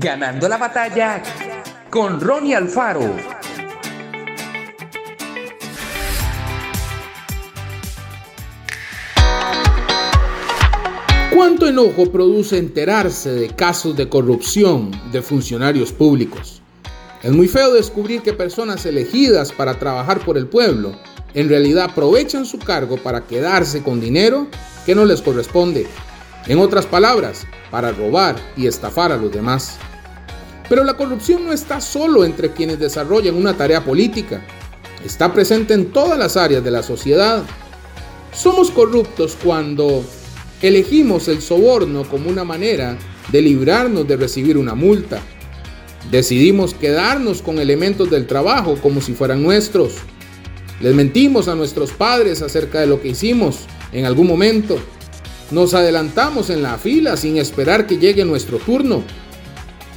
Ganando la batalla con Ronnie Alfaro. ¿Cuánto enojo produce enterarse de casos de corrupción de funcionarios públicos? Es muy feo descubrir que personas elegidas para trabajar por el pueblo en realidad aprovechan su cargo para quedarse con dinero que no les corresponde. En otras palabras, para robar y estafar a los demás. Pero la corrupción no está solo entre quienes desarrollan una tarea política, está presente en todas las áreas de la sociedad. Somos corruptos cuando elegimos el soborno como una manera de librarnos de recibir una multa. Decidimos quedarnos con elementos del trabajo como si fueran nuestros. Les mentimos a nuestros padres acerca de lo que hicimos en algún momento. Nos adelantamos en la fila sin esperar que llegue nuestro turno.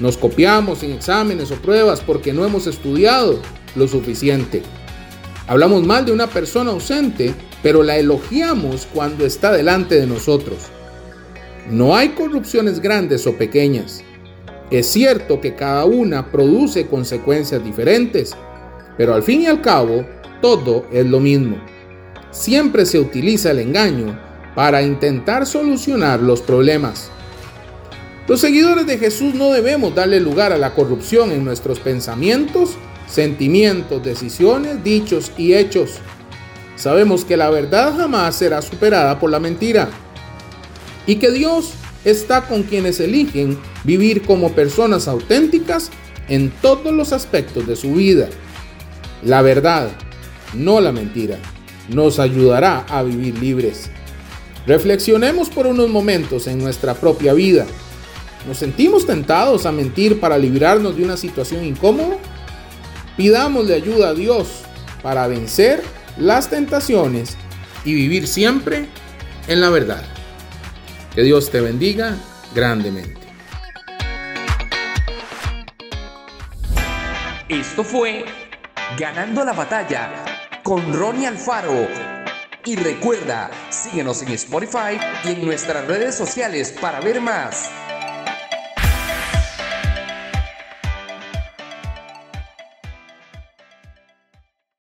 Nos copiamos en exámenes o pruebas porque no hemos estudiado lo suficiente. Hablamos mal de una persona ausente, pero la elogiamos cuando está delante de nosotros. No hay corrupciones grandes o pequeñas. Es cierto que cada una produce consecuencias diferentes, pero al fin y al cabo, todo es lo mismo. Siempre se utiliza el engaño para intentar solucionar los problemas. Los seguidores de Jesús no debemos darle lugar a la corrupción en nuestros pensamientos, sentimientos, decisiones, dichos y hechos. Sabemos que la verdad jamás será superada por la mentira y que Dios está con quienes eligen vivir como personas auténticas en todos los aspectos de su vida. La verdad, no la mentira, nos ayudará a vivir libres. Reflexionemos por unos momentos en nuestra propia vida. ¿Nos sentimos tentados a mentir para librarnos de una situación incómoda? Pidámosle ayuda a Dios para vencer las tentaciones y vivir siempre en la verdad. Que Dios te bendiga grandemente. Esto fue Ganando la batalla con Ronnie Alfaro y recuerda, síguenos en Spotify y en nuestras redes sociales para ver más.